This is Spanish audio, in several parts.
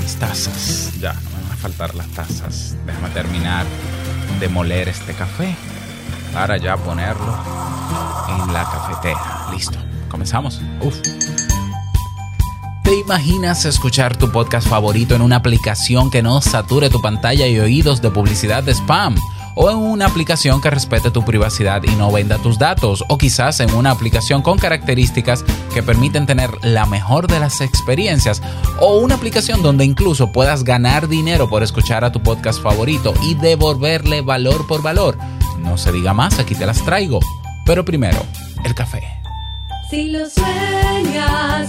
mis tazas. Ya, no me van a faltar las tazas. Déjame terminar de moler este café para ya ponerlo en la cafetera. Listo, comenzamos. Uf. ¿Te imaginas escuchar tu podcast favorito en una aplicación que no sature tu pantalla y oídos de publicidad de spam? O en una aplicación que respete tu privacidad y no venda tus datos, o quizás en una aplicación con características que permiten tener la mejor de las experiencias, o una aplicación donde incluso puedas ganar dinero por escuchar a tu podcast favorito y devolverle valor por valor. No se diga más, aquí te las traigo. Pero primero, el café. Si lo sueñas,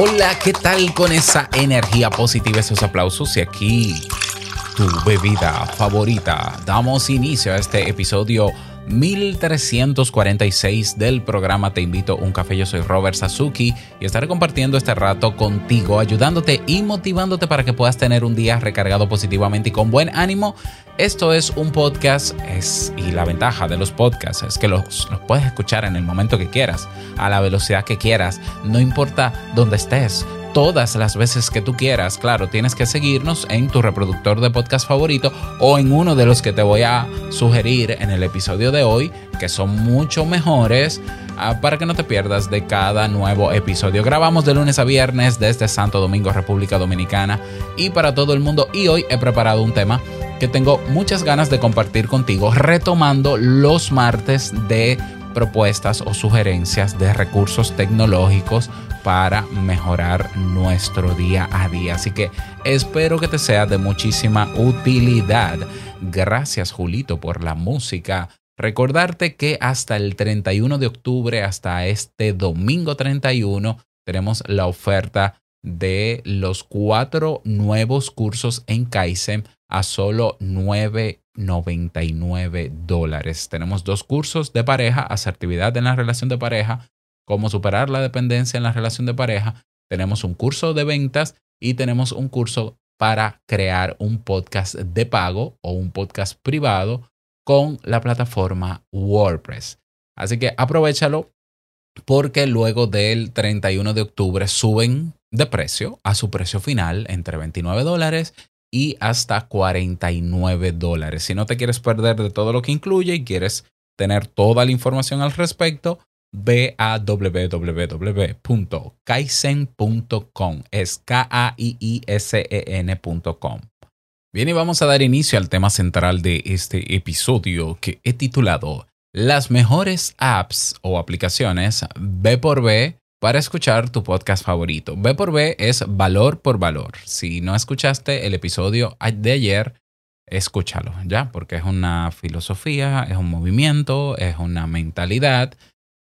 Hola, ¿qué tal con esa energía positiva, esos aplausos? Y aquí tu bebida favorita. Damos inicio a este episodio 1346 del programa Te invito a un café. Yo soy Robert Sasuki y estaré compartiendo este rato contigo, ayudándote y motivándote para que puedas tener un día recargado positivamente y con buen ánimo. Esto es un podcast es, y la ventaja de los podcasts es que los, los puedes escuchar en el momento que quieras, a la velocidad que quieras, no importa dónde estés todas las veces que tú quieras. Claro, tienes que seguirnos en tu reproductor de podcast favorito o en uno de los que te voy a sugerir en el episodio de hoy, que son mucho mejores ah, para que no te pierdas de cada nuevo episodio. Grabamos de lunes a viernes desde Santo Domingo, República Dominicana y para todo el mundo. Y hoy he preparado un tema que tengo muchas ganas de compartir contigo, retomando los martes de propuestas o sugerencias de recursos tecnológicos para mejorar nuestro día a día. Así que espero que te sea de muchísima utilidad. Gracias Julito por la música. Recordarte que hasta el 31 de octubre, hasta este domingo 31, tenemos la oferta de los cuatro nuevos cursos en Kaizen a solo 9.99 dólares. Tenemos dos cursos de pareja, asertividad en la relación de pareja, cómo superar la dependencia en la relación de pareja. Tenemos un curso de ventas y tenemos un curso para crear un podcast de pago o un podcast privado con la plataforma WordPress. Así que aprovechalo porque luego del 31 de octubre suben de precio a su precio final entre 29 dólares y hasta 49 dólares. Si no te quieres perder de todo lo que incluye y quieres tener toda la información al respecto, ve a www.kaisen.com. Es K-A-I-I-S-E-N.com. Bien, y vamos a dar inicio al tema central de este episodio que he titulado Las mejores apps o aplicaciones B por B para escuchar tu podcast favorito. B por B es valor por valor. Si no escuchaste el episodio de ayer, escúchalo, ¿ya? Porque es una filosofía, es un movimiento, es una mentalidad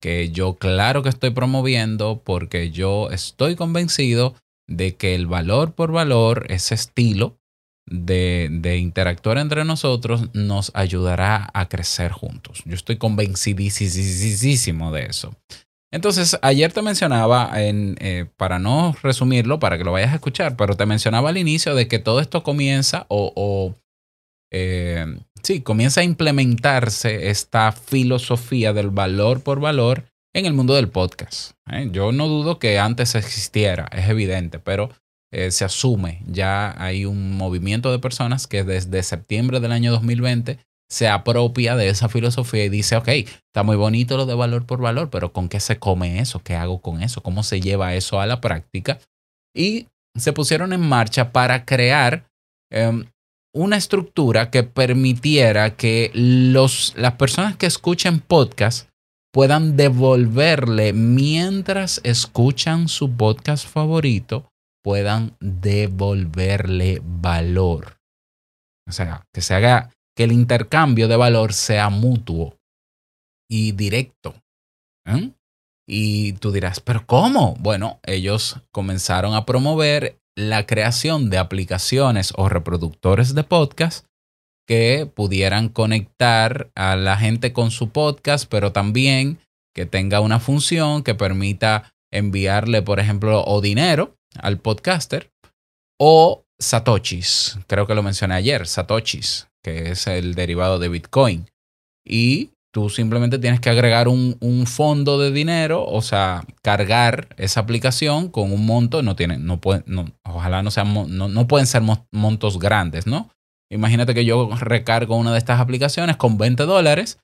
que yo claro que estoy promoviendo porque yo estoy convencido de que el valor por valor, ese estilo de, interactuar entre nosotros, nos ayudará a crecer juntos. Yo estoy convencidísimo de eso. Entonces, ayer te mencionaba, en, eh, para no resumirlo, para que lo vayas a escuchar, pero te mencionaba al inicio de que todo esto comienza o, eh, sí, comienza a implementarse esta filosofía del valor por valor en el mundo del podcast. ¿eh? Yo no dudo que antes existiera, es evidente, pero se asume, ya hay un movimiento de personas que desde septiembre del año 2020 se apropia de esa filosofía y dice, ok, está muy bonito lo de valor por valor, pero ¿con qué se come eso? ¿Qué hago con eso? ¿Cómo se lleva eso a la práctica? Y se pusieron en marcha para crear eh, una estructura que permitiera que los, las personas que escuchen podcast puedan devolverle mientras escuchan su podcast favorito, puedan devolverle valor. O sea, que se haga, que el intercambio de valor sea mutuo y directo. ¿eh? Y tú dirás, pero ¿cómo? Bueno, ellos comenzaron a promover la creación de aplicaciones o reproductores de podcast que pudieran conectar a la gente con su podcast, pero también que tenga una función que permita enviarle, por ejemplo, o dinero al podcaster o satoshis. Creo que lo mencioné ayer, satoshis, que es el derivado de Bitcoin. Y tú simplemente tienes que agregar un, un fondo de dinero, o sea, cargar esa aplicación con un monto, no tienen, no pueden, no, ojalá no sean, no, no pueden ser mo- montos grandes, ¿no? Imagínate que yo recargo una de estas aplicaciones con 20 dólares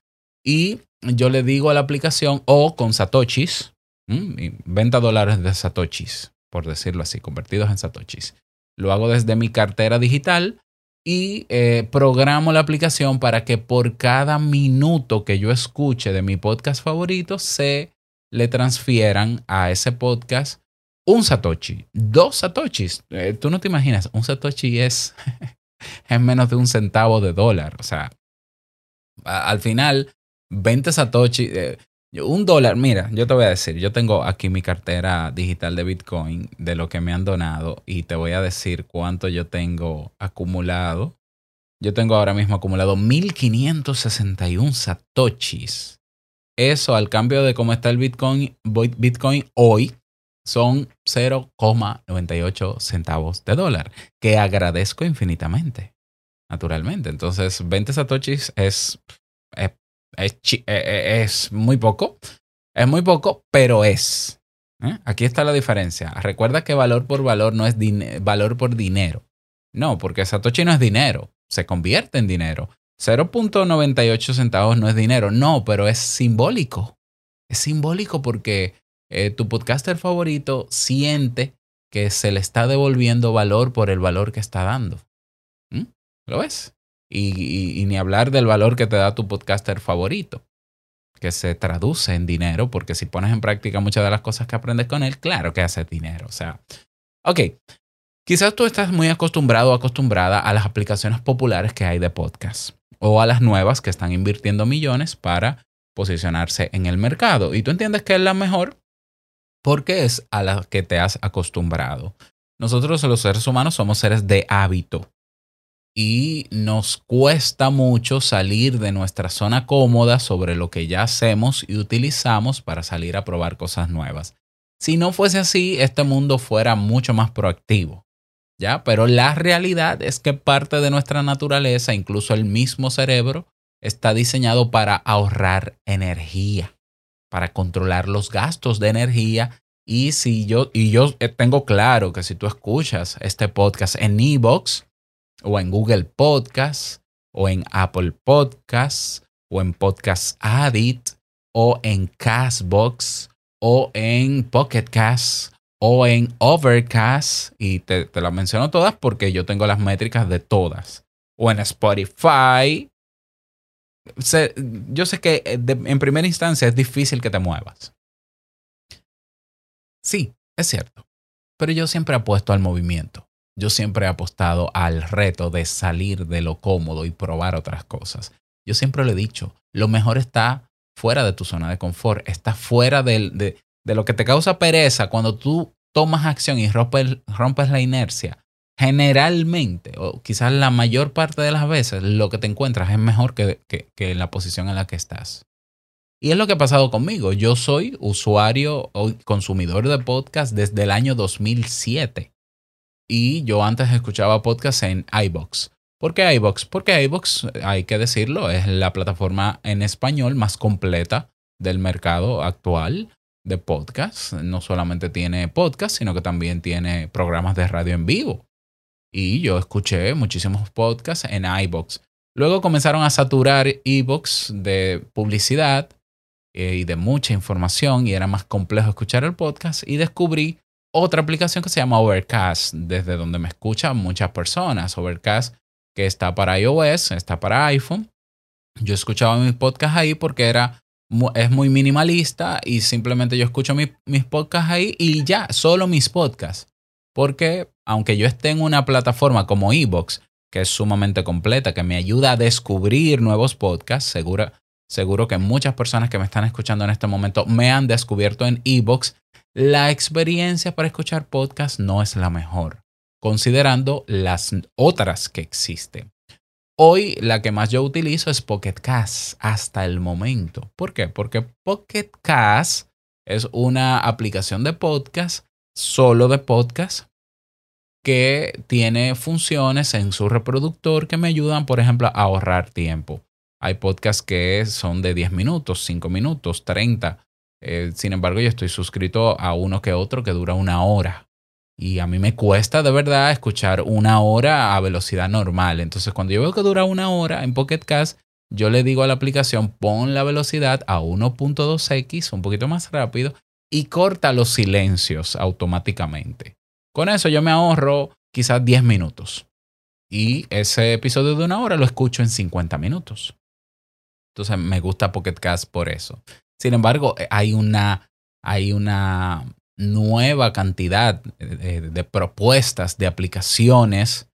y yo le digo a la aplicación o con satoshis, ¿m? Y 20 dólares de satoshis, por decirlo así, convertidos en satoshis. Lo hago desde mi cartera digital y eh, programo la aplicación para que por cada minuto que yo escuche de mi podcast favorito se le transfieran a ese podcast un satoshi, dos satoshis. Eh, Tú no te imaginas, un satoshi es, es menos de un centavo de dólar. O sea, al final, 20 satoshi, eh, un dólar, mira, yo te voy a decir, yo tengo aquí mi cartera digital de Bitcoin de lo que me han donado y te voy a decir cuánto yo tengo acumulado. Yo tengo ahora mismo acumulado 1561 satoshis. Eso al cambio de cómo está el Bitcoin, Bitcoin hoy son 0,98 centavos de dólar, que agradezco infinitamente, naturalmente. Entonces, 20 satoshis es, eh, eh, es muy poco, es muy poco, pero es. ¿eh? Aquí está la diferencia. Recuerda que valor por valor no es valor por dinero. No, porque Satoshi no es dinero, se convierte en dinero. 0.98 centavos no es dinero, no, pero es simbólico. Es simbólico porque tu podcaster favorito siente que se le está devolviendo valor por el valor que está dando. ¿Mm? ¿Lo ves? Y, ni hablar del valor que te da tu podcaster favorito, que se traduce en dinero, porque si pones en práctica muchas de las cosas que aprendes con él, claro que hace dinero. O sea, ok, quizás tú estás muy acostumbrado o acostumbrada a las aplicaciones populares que hay de podcast o a las nuevas que están invirtiendo millones para posicionarse en el mercado. Y tú entiendes que es la mejor porque es a la que te has acostumbrado. Nosotros los seres humanos somos seres de hábito y nos cuesta mucho salir de nuestra zona cómoda sobre lo que ya hacemos y utilizamos para salir a probar cosas nuevas. Si no fuese así, este mundo fuera mucho más proactivo. ¿Ya? Pero la realidad es que parte de nuestra naturaleza, incluso el mismo cerebro, está diseñado para ahorrar energía, para controlar los gastos de energía. Y si yo, y yo tengo claro que si tú escuchas este podcast en Evox o en Google Podcast o en Apple Podcasts o en Podcast Addict o en Castbox o en Pocket Cast o en Overcast y te, te las menciono todas porque yo tengo las métricas de todas o en Spotify yo sé que eh, en primera instancia es difícil que te muevas. Sí, es cierto. Pero yo siempre apuesto al movimiento. Yo siempre he apostado al reto de salir de lo cómodo y probar otras cosas. Yo siempre lo he dicho, lo mejor está fuera de tu zona de confort, está fuera de, de lo que te causa pereza cuando tú tomas acción y rompes, rompes la inercia. Generalmente, o quizás la mayor parte de las veces, lo que te encuentras es mejor que, que, que la posición en la que estás. Y es lo que ha pasado conmigo. Yo soy usuario o consumidor de podcast desde el año 2007. Y yo antes escuchaba podcast en iBox. ¿Por qué iBox? Porque iBox, hay que decirlo, es la plataforma en español más completa del mercado actual de podcast. No solamente tiene podcast, sino que también tiene programas de radio en vivo. Y yo escuché muchísimos podcasts en iBox. Luego comenzaron a saturar iBox de publicidad eh, y de mucha información y era más complejo escuchar el podcast y descubrí otra aplicación que se llama Overcast, desde donde me escuchan muchas personas. Overcast, que está para iOS, está para iPhone. Yo escuchaba mis podcasts ahí porque era, es muy minimalista y simplemente yo escucho mi- mis podcasts ahí y ya, solo mis podcasts. Porque aunque yo esté en una plataforma como Evox, que es sumamente completa, que me ayuda a descubrir nuevos podcasts, seguro, seguro que muchas personas que me están escuchando en este momento me han descubierto en Evox, la experiencia para escuchar podcasts no es la mejor, considerando las otras que existen. Hoy la que más yo utilizo es Pocket Cast hasta el momento. ¿Por qué? Porque Pocket Cast es una aplicación de podcast, solo de podcast, que tiene funciones en su reproductor que me ayudan, por ejemplo, a ahorrar tiempo. Hay podcasts que son de 10 minutos, 5 minutos, 30. Eh, sin embargo, yo estoy suscrito a uno que otro que dura una hora. Y a mí me cuesta de verdad escuchar una hora a velocidad normal. Entonces, cuando yo veo que dura una hora en Pocket Cast, yo le digo a la aplicación, pon la velocidad a 1.2x, un poquito más rápido, y corta los silencios automáticamente. Con eso yo me ahorro quizás 10 minutos. Y ese episodio de una hora lo escucho en 50 minutos. Entonces me gusta Pocket Cast por eso. Sin embargo, eh, hay una, hay una nueva cantidad de, de propuestas, de aplicaciones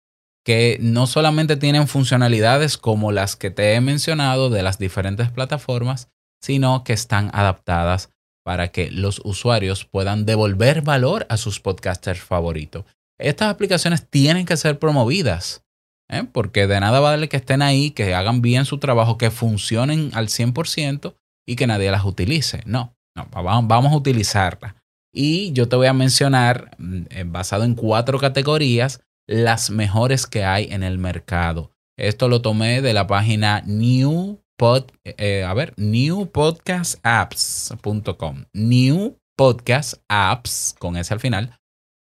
que no solamente tienen funcionalidades como las que te he mencionado de las diferentes plataformas, sino que están adaptadas para que los usuarios puedan devolver valor a sus podcasters favoritos. Estas aplicaciones tienen que ser promovidas, ¿eh? porque de nada vale que estén ahí, que hagan bien su trabajo, que funcionen al 100% y que nadie las utilice. No, no vamos, a utilizarlas. Y yo te voy a mencionar, eh, basado en cuatro categorías, las mejores que hay en el mercado. Esto lo tomé de la página New Pod, eh, a ver, newpodcastapps.com. New Podcast Apps, con ese al final,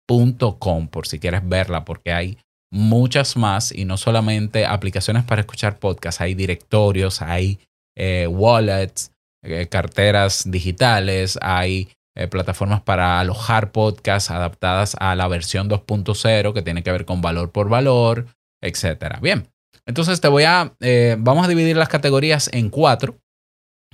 punto .com, por si quieres verla, porque hay muchas más y no solamente aplicaciones para escuchar podcasts, hay directorios, hay eh, wallets, eh, carteras digitales, hay eh, plataformas para alojar podcasts adaptadas a la versión 2.0 que tiene que ver con valor por valor, etcétera. Bien, entonces te voy a, vamos a dividir las categorías en cuatro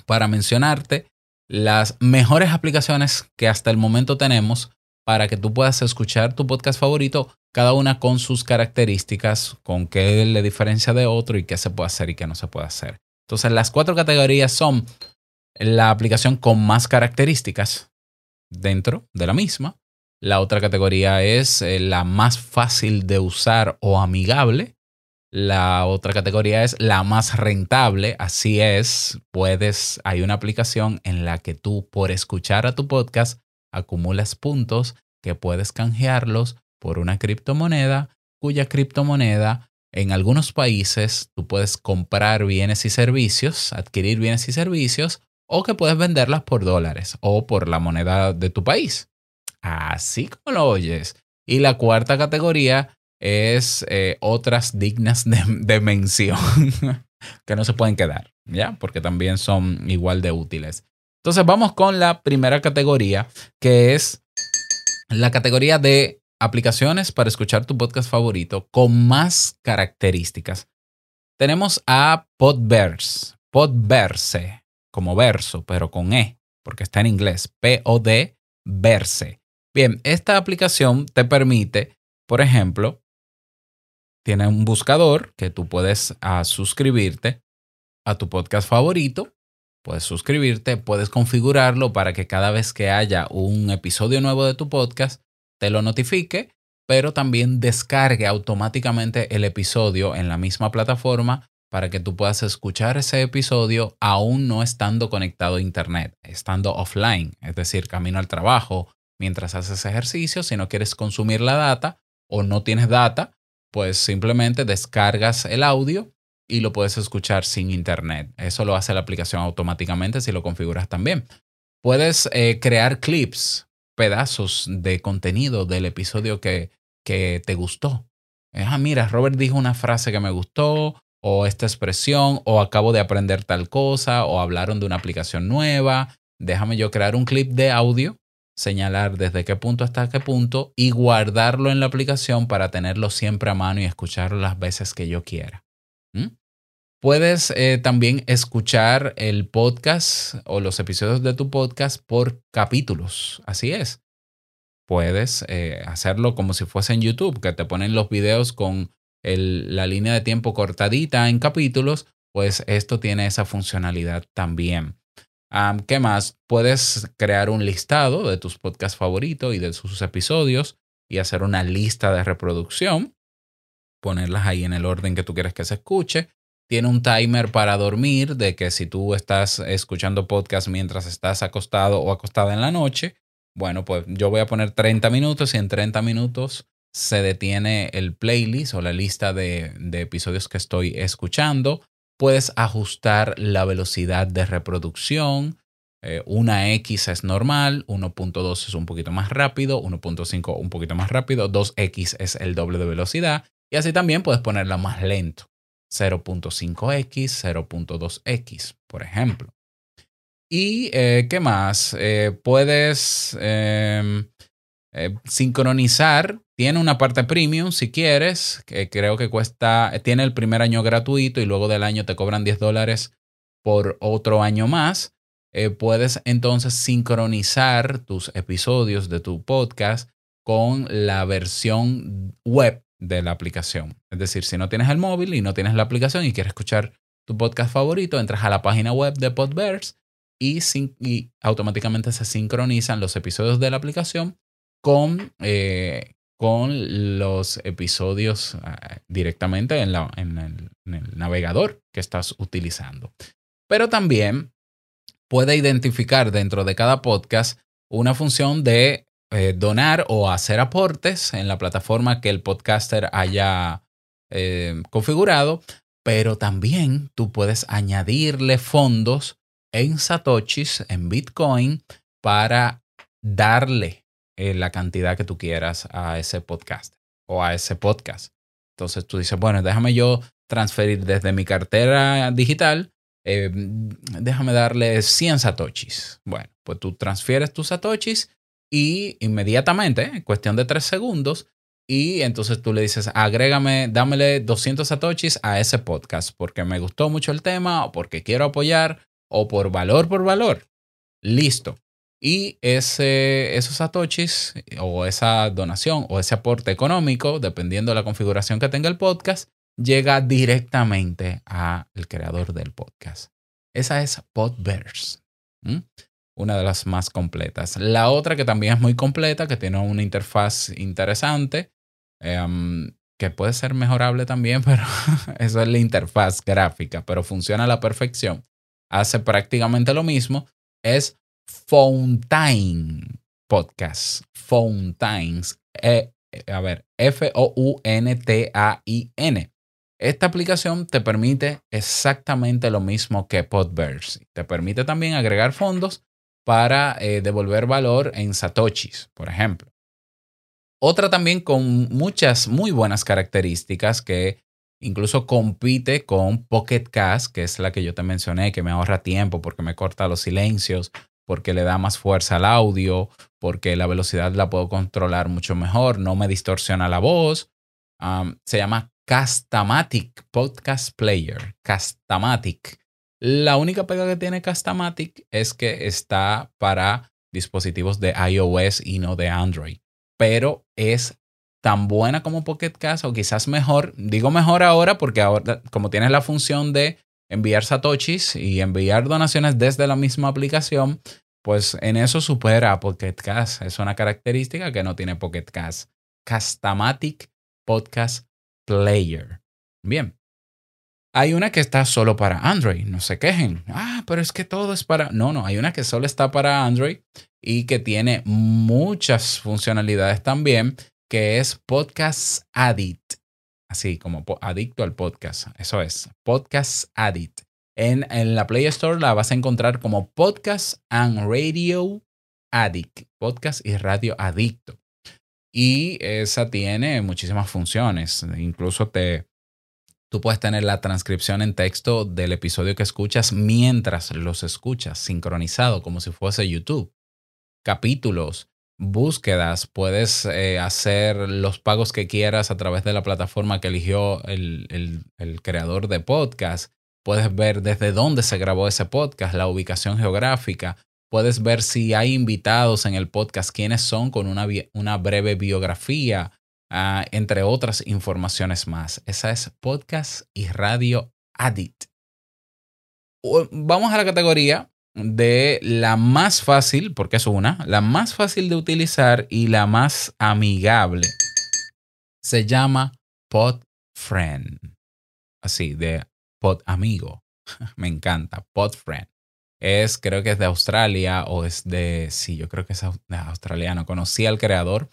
para mencionarte las mejores aplicaciones que hasta el momento tenemos para que tú puedas escuchar tu podcast favorito, cada una con sus características, con qué le diferencia de otro y qué se puede hacer y qué no se puede hacer. Entonces las cuatro categorías son la aplicación con más características dentro de la misma. La otra categoría es eh, la más fácil de usar o amigable. La otra categoría es la más rentable. Así es, puedes, hay una aplicación en la que tú por escuchar a tu podcast acumulas puntos que puedes canjearlos por una criptomoneda, cuya criptomoneda en algunos países tú puedes comprar bienes y servicios, adquirir bienes y servicios, o que puedes venderlas por dólares o por la moneda de tu país. Así como lo oyes. Y la cuarta categoría es eh, otras dignas de, de mención que no se pueden quedar, ¿ya? Porque también son igual de útiles. Entonces vamos con la primera categoría, que es la categoría de aplicaciones para escuchar tu podcast favorito con más características. Tenemos a Podverse, Podverse, como verso, pero con E, porque está en inglés, P-O-D, verse. Bien, esta aplicación te permite, por ejemplo, tiene un buscador que tú puedes ah, suscribirte a tu podcast favorito. Puedes suscribirte, puedes configurarlo para que cada vez que haya un episodio nuevo de tu podcast te lo notifique, pero también descargue automáticamente el episodio en la misma plataforma para que tú puedas escuchar ese episodio aún no estando conectado a internet, estando offline, es decir, camino al trabajo, mientras haces ejercicio, si no quieres consumir la data o no tienes data, pues simplemente descargas el audio y lo puedes escuchar sin internet. Eso lo hace la aplicación automáticamente si lo configuras también. Puedes eh, crear clips, pedazos de contenido del episodio que, que te gustó. Ah, mira, Robert dijo una frase que me gustó, o esta expresión, o acabo de aprender tal cosa, o hablaron de una aplicación nueva. Déjame yo crear un clip de audio señalar desde qué punto hasta qué punto y guardarlo en la aplicación para tenerlo siempre a mano y escucharlo las veces que yo quiera. ¿Mm? Puedes eh, también escuchar el podcast o los episodios de tu podcast por capítulos. Así es. Puedes eh, hacerlo como si fuese en YouTube, que te ponen los videos con la línea de tiempo cortadita en capítulos. Pues esto tiene esa funcionalidad también. Am, ¿Qué más? Puedes crear un listado de tus podcasts favoritos y de sus episodios y hacer una lista de reproducción. Ponerlas ahí en el orden que tú quieres que se escuche. Tiene un timer para dormir de que si tú estás escuchando podcast mientras estás acostado o acostada en la noche, bueno, pues yo voy a poner 30 minutos y en 30 minutos se detiene el playlist o la lista de, episodios que estoy escuchando. Puedes ajustar la velocidad de reproducción. Eh, una X es normal, 1.2 es un poquito más rápido, 1.5 un poquito más rápido, 2X es el doble de velocidad y así también puedes ponerla más lento. 0.5X, 0.2X, por ejemplo. ¿Y eh, qué más? Eh, puedes eh, eh, sincronizar. Tiene una parte premium si quieres, que creo que cuesta, tiene el primer año gratuito y luego del año te cobran 10 dólares por otro año más. Puedes entonces sincronizar tus episodios de tu podcast con la versión web de la aplicación. Es decir, si no tienes el móvil y no tienes la aplicación y quieres escuchar tu podcast favorito, entras a la página web de Podverse y, sin- y automáticamente se sincronizan los episodios de la aplicación con, eh, con los episodios ah, directamente en, la- el, en el navegador que estás utilizando. Pero también puede identificar dentro de cada podcast una función de eh, donar o hacer aportes en la plataforma que el podcaster haya eh, configurado, pero también tú puedes añadirle fondos en Satoshis, en Bitcoin, para darle eh, la cantidad que tú quieras a ese podcast o a ese podcast. Entonces tú dices, bueno, déjame yo transferir desde mi cartera digital, déjame darle 100 satoshis. Bueno, pues tú transfieres tus satoshis y inmediatamente, en cuestión de 3 segundos, y entonces tú le dices, agrégame, dámele 200 satoshis a ese podcast porque me gustó mucho el tema o porque quiero apoyar o por valor por valor. Listo. Y ese, esos satoshis o esa donación o ese aporte económico, dependiendo de la configuración que tenga el podcast, llega directamente al creador del podcast. Esa es Podverse. Una de las más completas. La otra que también es muy completa, que tiene una interfaz interesante, em, que puede ser mejorable también, pero eso es la interfaz gráfica, pero funciona a la perfección. Hace prácticamente lo mismo. Es Fountain Podcast. Fountains. Eh, a ver, F-O-U-N-T-A-I-N. Esta aplicación te permite exactamente lo mismo que Podverse. Te permite también agregar fondos para eh, devolver valor en satoshis, por ejemplo. Otra también con muchas muy buenas características que incluso compite con Pocket Cast, que es la que yo te mencioné, que me ahorra tiempo porque me corta los silencios, porque le da más fuerza al audio, porque la velocidad la puedo controlar mucho mejor, no me distorsiona la voz. Se llama Castamatic Podcast Player. Castamatic. La única pega que tiene Castamatic es que está para dispositivos de iOS y no de Android. Pero es tan buena como Pocket Cast o quizás mejor. Digo mejor ahora porque ahora, como tienes la función de enviar satoshis y enviar donaciones desde la misma aplicación, pues en eso supera a Pocket Cast. Es una característica que no tiene Pocket Cast. Castamatic Podcast Player. Bien. Hay una que está solo para Android, no se quejen. Ah, pero es que todo es para... No, no, hay una que solo está para Android y que tiene muchas funcionalidades también, que es Podcast Addict. Así como adicto al podcast. Eso es, Podcast Addict. En, en la Play Store la vas a encontrar como Podcast and Radio Addict. Podcast y radio adicto. Y esa tiene muchísimas funciones. Incluso te, tú puedes tener la transcripción en texto del episodio que escuchas mientras los escuchas, sincronizado como si fuese YouTube. Capítulos, búsquedas, puedes eh, hacer los pagos que quieras a través de la plataforma que eligió el, el- el creador de podcast. Puedes ver desde dónde se grabó ese podcast, la ubicación geográfica. Puedes ver si hay invitados en el podcast, quiénes son con una, una breve biografía, ah, entre otras informaciones más. Esa es Podcast y Radio Addict. Vamos a la categoría de la más fácil, porque es una, la más fácil de utilizar y la más amigable. Se llama PodFriend. Así, de Pod Amigo. Me encanta. PodFriend. Es, creo que es de Australia o es de, sí, yo creo que es australiano. Conocí al creador.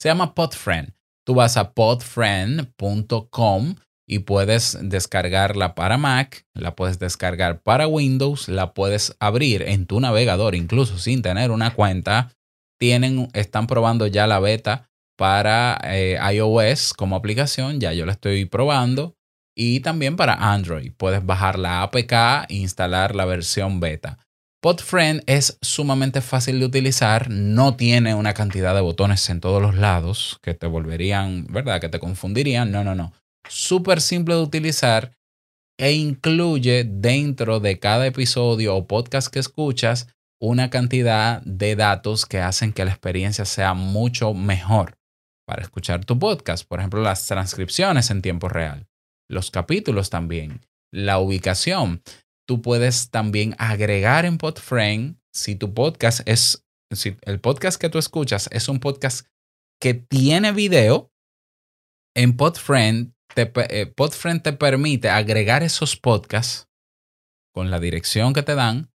Se llama PodFriend. Tú vas a podfriend.com y puedes descargarla para Mac, la puedes descargar para Windows, la puedes abrir en tu navegador, incluso sin tener una cuenta. Tienen, están probando ya la beta para eh, iOS como aplicación, ya yo la estoy probando, y también para Android. Puedes bajar la APK e instalar la versión beta. PodFriend es sumamente fácil de utilizar, no tiene una cantidad de botones en todos los lados que te volverían, ¿verdad? Que te confundirían. No, no, no súper simple de utilizar e incluye dentro de cada episodio o podcast que escuchas una cantidad de datos que hacen que la experiencia sea mucho mejor para escuchar tu podcast. Por ejemplo, las transcripciones en tiempo real, los capítulos también, la ubicación. Tú puedes también agregar en PodFrame si tu podcast es, si el podcast que tú escuchas es un podcast que tiene video, en PodFriend te, eh, PodFriend te permite agregar esos podcasts con la dirección que te dan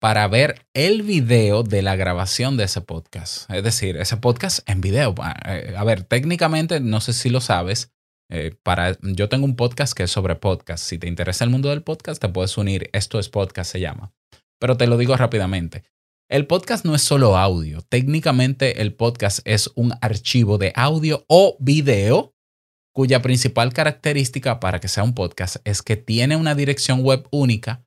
para ver el video de la grabación de ese podcast. Es decir, ese podcast en video. Ah, eh, A ver, técnicamente, no sé si lo sabes, eh, para, yo tengo un podcast que es sobre podcast. Si te interesa el mundo del podcast, te puedes unir. Esto es podcast, se llama. Pero te lo digo rápidamente. El podcast no es solo audio. Técnicamente el podcast es un archivo de audio o video cuya principal característica para que sea un podcast es que tiene una dirección web única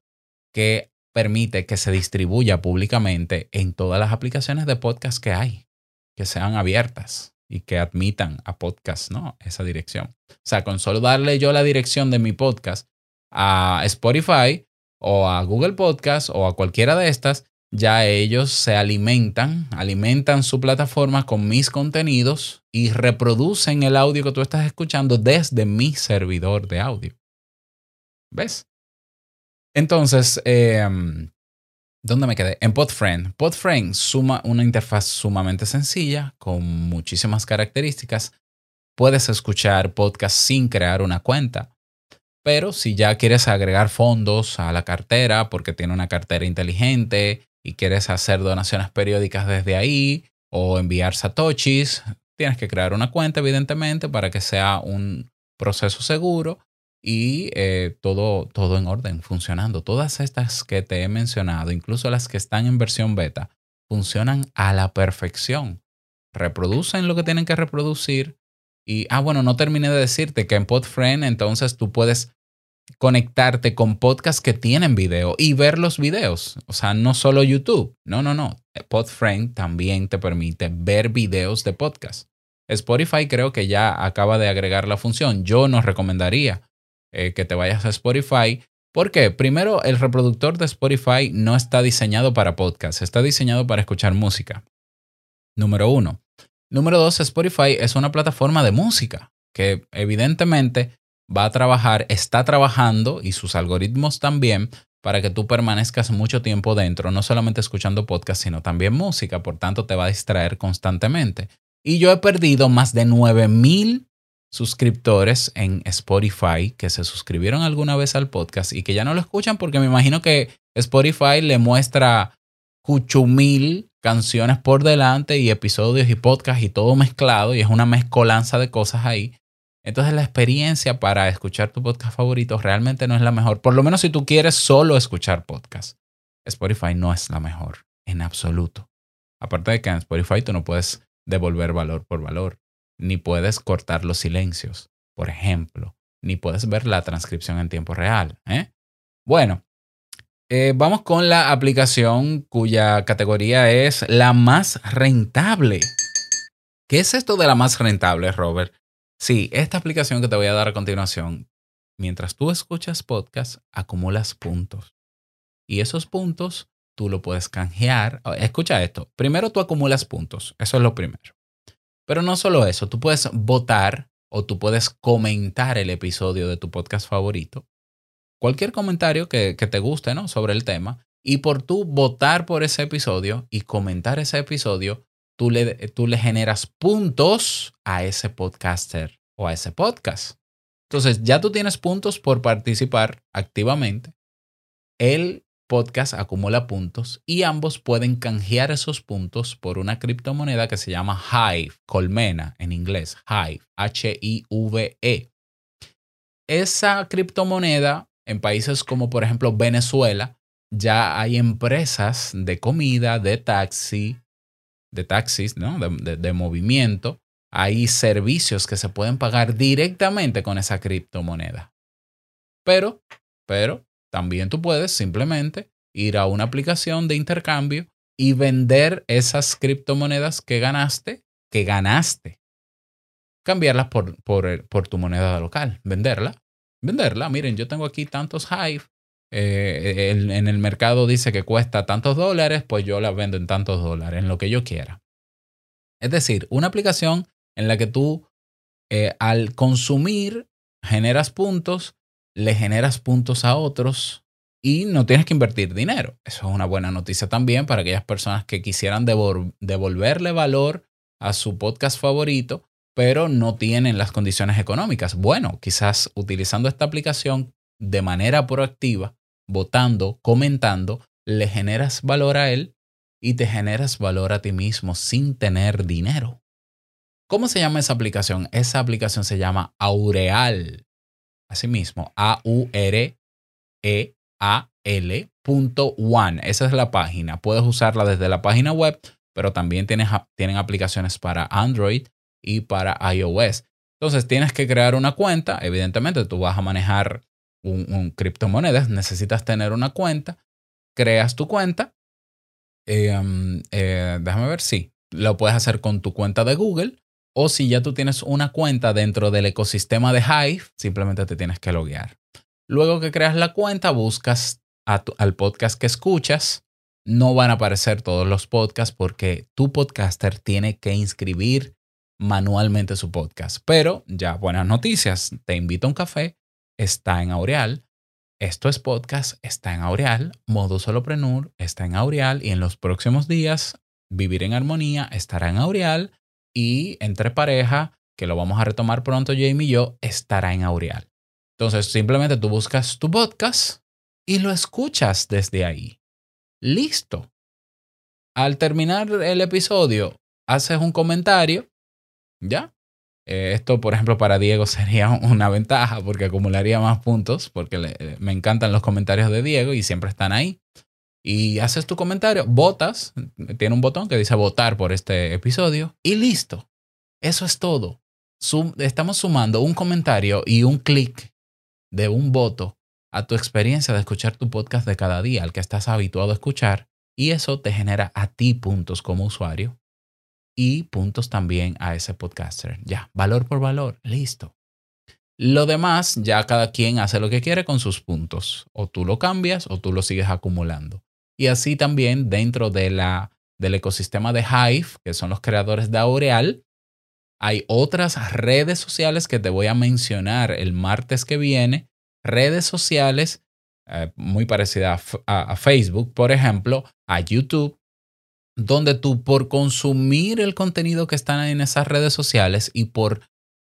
que permite que se distribuya públicamente en todas las aplicaciones de podcast que hay, que sean abiertas y que admitan a podcast, ¿no? Esa dirección. O sea, con solo darle yo la dirección de mi podcast a Spotify o a Google Podcast o a cualquiera de estas, ya ellos se alimentan, alimentan su plataforma con mis contenidos y reproducen el audio que tú estás escuchando desde mi servidor de audio. ¿Ves? Entonces, eh, ¿dónde me quedé? En PodFriend. PodFriend suma una interfaz sumamente sencilla, con muchísimas características. Puedes escuchar podcast sin crear una cuenta. Pero si ya quieres agregar fondos a la cartera porque tiene una cartera inteligente y quieres hacer donaciones periódicas desde ahí o enviar satoshis, tienes que crear una cuenta evidentemente para que sea un proceso seguro y eh, todo, todo en orden, funcionando. Todas estas que te he mencionado, incluso las que están en versión beta, funcionan a la perfección. Reproducen lo que tienen que reproducir. Y, ah, bueno, no terminé de decirte que en PodFriend entonces tú puedes conectarte con podcasts que tienen video y ver los videos. O sea, no solo YouTube. No, no, no. PodFriend también te permite ver videos de podcast. Spotify creo que ya acaba de agregar la función. Yo no recomendaría eh, que te vayas a Spotify. Porque primero, el reproductor de Spotify no está diseñado para podcast, está diseñado para escuchar música. Número uno. Número dos, Spotify es una plataforma de música que evidentemente va a trabajar, está trabajando y sus algoritmos también para que tú permanezcas mucho tiempo dentro, no solamente escuchando podcast, sino también música, por tanto te va a distraer constantemente. Y yo he perdido más de 9000 suscriptores en Spotify que se suscribieron alguna vez al podcast y que ya no lo escuchan porque me imagino que Spotify le muestra cuchumil canciones por delante y episodios y podcasts y todo mezclado y es una mezcolanza de cosas ahí. Entonces la experiencia para escuchar tu podcast favorito realmente no es la mejor. Por lo menos si tú quieres solo escuchar podcast. Spotify no es la mejor en absoluto. Aparte de que en Spotify tú no puedes devolver valor por valor, ni puedes cortar los silencios, por ejemplo, ni puedes ver la transcripción en tiempo real. ¿eh? Bueno, Eh, vamos con la aplicación cuya categoría es la más rentable. ¿Qué es esto de la más rentable, Robert? Sí, esta aplicación que te voy a dar a continuación, mientras tú escuchas podcast, acumulas puntos. Y esos puntos tú lo puedes canjear. Escucha esto. Primero tú acumulas puntos. Eso es lo primero. Pero no solo eso, tú puedes votar o tú puedes comentar el episodio de tu podcast favorito. Cualquier comentario que, te guste ¿no? sobre el tema. Y por tú votar por ese episodio y comentar ese episodio, tú le, tú le generas puntos a ese podcaster o a ese podcast. Entonces, ya tú tienes puntos por participar activamente. El podcast acumula puntos y ambos pueden canjear esos puntos por una criptomoneda que se llama Hive, colmena en inglés, Hive, H-I-V-E. Esa criptomoneda en países como por ejemplo Venezuela, ya hay empresas de comida, de taxi, de taxis, ¿no? de, de, de movimiento, hay servicios que se pueden pagar directamente con esa criptomoneda. Pero, pero, también tú puedes simplemente ir a una aplicación de intercambio y vender esas criptomonedas que ganaste, que ganaste. Cambiarlas por, por, por tu moneda local, venderla. Venderla, miren, yo tengo aquí tantos Hive, eh, en el mercado dice que cuesta tantos dólares, pues yo la vendo en tantos dólares, en lo que yo quiera. Es decir, una aplicación en la que tú eh, al consumir generas puntos, le generas puntos a otros y no tienes que invertir dinero. Eso es una buena noticia también para aquellas personas que quisieran devol devolverle valor a su podcast favorito, pero no tienen las condiciones económicas. Bueno, quizás utilizando esta aplicación de manera proactiva, votando, comentando, le generas valor a él y te generas valor a ti mismo sin tener dinero. ¿Cómo se llama esa aplicación? Esa aplicación se llama Aureal. Asimismo, A-U-R-E-A-L.one. Esa es la página. Puedes usarla desde la página web, pero también tienes, tienen aplicaciones para Android y para iOS. Entonces tienes que crear una cuenta. Evidentemente, tú vas a manejar un, criptomonedas. Necesitas tener una cuenta. Creas tu cuenta. Eh, eh, déjame ver sí, lo puedes hacer con tu cuenta de Google o si ya tú tienes una cuenta dentro del ecosistema de Hive, simplemente te tienes que loguear. Luego que creas la cuenta, buscas al podcast que escuchas. No van a aparecer todos los podcasts porque tu podcaster tiene que inscribir manualmente su podcast. Pero ya buenas noticias. Te invito a un café. Está en Aureal. Esto es podcast. Está en Aureal. Modo Soloprenur está en Aureal. Y en los próximos días, Vivir en Armonía estará en Aureal y entre pareja, que lo vamos a retomar pronto Jamie y yo, estará en Aureal. Entonces simplemente tú buscas tu podcast y lo escuchas desde ahí. Listo. Al terminar el episodio, haces un comentario, ¿ya? Eh, esto, por ejemplo, para Diego sería una ventaja porque acumularía más puntos, porque le, me encantan los comentarios de Diego y siempre están ahí. Y haces tu comentario, votas, tiene un botón que dice votar por este episodio y listo. Eso es todo. Sum, estamos sumando un comentario y un clic de un voto a tu experiencia de escuchar tu podcast de cada día, al que estás habituado a escuchar, y eso te genera a ti puntos como usuario y puntos también a ese podcaster. Ya, valor por valor, listo. Lo demás, ya cada quien hace lo que quiere con sus puntos. O tú lo cambias o tú lo sigues acumulando. Y así también dentro de la, del ecosistema de Hive, que son los creadores de Aureal, hay otras redes sociales que te voy a mencionar el martes que viene. Redes sociales eh, muy parecidas a, a, a Facebook, por ejemplo, a YouTube, donde tú por consumir el contenido que están en esas redes sociales y por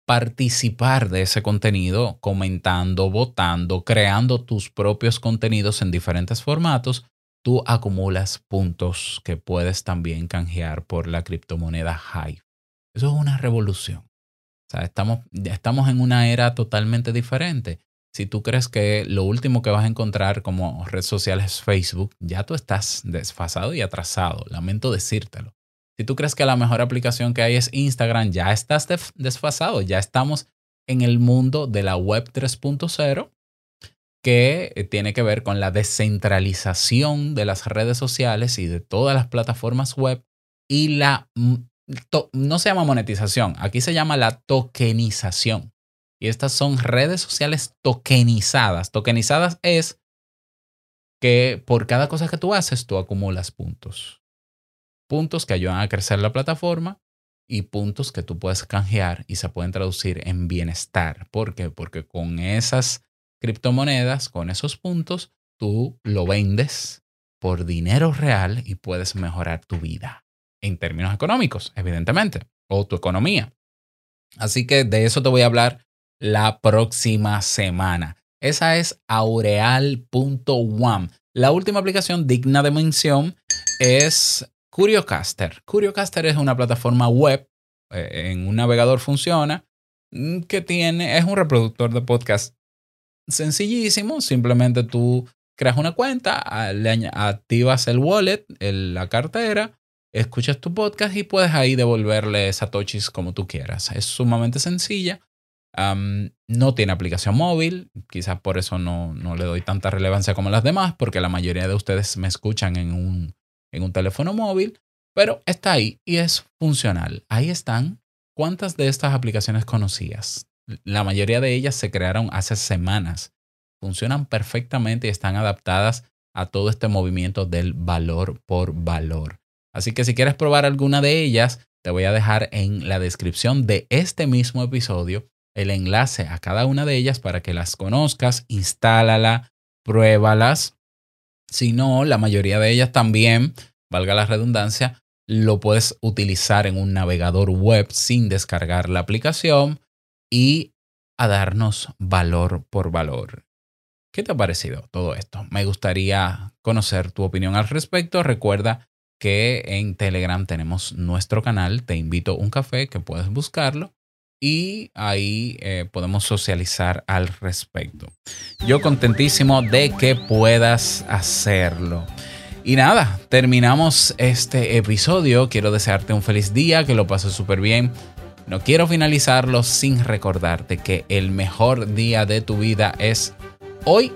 participar de ese contenido, comentando, votando, creando tus propios contenidos en diferentes formatos, tú acumulas puntos que puedes también canjear por la criptomoneda Hive. Eso es una revolución. O sea, estamos, estamos en una era totalmente diferente. Si tú crees que lo último que vas a encontrar como red social es Facebook, ya tú estás desfasado y atrasado. Lamento decírtelo. Si tú crees que la mejor aplicación que hay es Instagram, ya estás desfasado. Ya estamos en el mundo de la web 3.0 que eh, tiene que ver con la descentralización de las redes sociales y de todas las plataformas web y la, mm, no se llama monetización, aquí se llama la tokenización. Y estas son redes sociales tokenizadas. Tokenizadas es que por cada cosa que tú haces, tú acumulas puntos. Puntos que ayudan a crecer la plataforma y puntos que tú puedes canjear y se pueden traducir en bienestar. ¿Por qué? Porque con esas criptomonedas, con esos puntos, tú lo vendes por dinero real y puedes mejorar tu vida en términos económicos, evidentemente, o tu economía. Así que de eso te voy a hablar la próxima semana. Esa es aureal.one. La última aplicación digna de mención es Curiocaster. Curiocaster es una plataforma web, eh, en un navegador funciona, mm, que tiene, es un reproductor de podcast sencillísimo. Simplemente tú creas una cuenta, le activas el wallet, la cartera, escuchas tu podcast y puedes ahí devolverle satoshis como tú quieras. Es sumamente sencilla. No tiene aplicación móvil, quizás por eso no, no le doy tanta relevancia como las demás, porque la mayoría de ustedes me escuchan en un, en un teléfono móvil, pero está ahí y es funcional. Ahí están. ¿Cuántas de estas aplicaciones conocías? La mayoría de ellas se crearon hace semanas. Funcionan perfectamente y están adaptadas a todo este movimiento del valor por valor. Así que si quieres probar alguna de ellas, te voy a dejar en la descripción de este mismo episodio el enlace a cada una de ellas para que las conozcas, instálala, pruébalas. Si no, la mayoría de ellas también, valga la redundancia, lo puedes utilizar en un navegador web sin descargar la aplicación y a darnos valor por valor. ¿Qué te ha parecido todo esto? Me gustaría conocer tu opinión al respecto. Recuerda que en Telegram tenemos nuestro canal, Te invito a un café, que puedes buscarlo y ahí eh, podemos socializar al respecto. Yo contentísimo de que puedas hacerlo. Y nada, terminamos este episodio. Quiero desearte un feliz día, que lo pases súper bien. No quiero finalizarlo sin recordarte que el mejor día de tu vida es hoy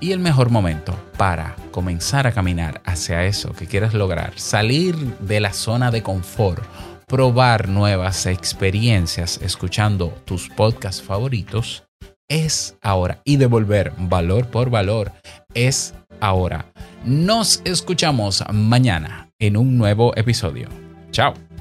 y el mejor momento para comenzar a caminar hacia eso que quieres lograr, salir de la zona de confort, probar nuevas experiencias escuchando tus podcasts favoritos, es ahora. Y devolver valor por valor es ahora. Nos escuchamos mañana en un nuevo episodio. Chao.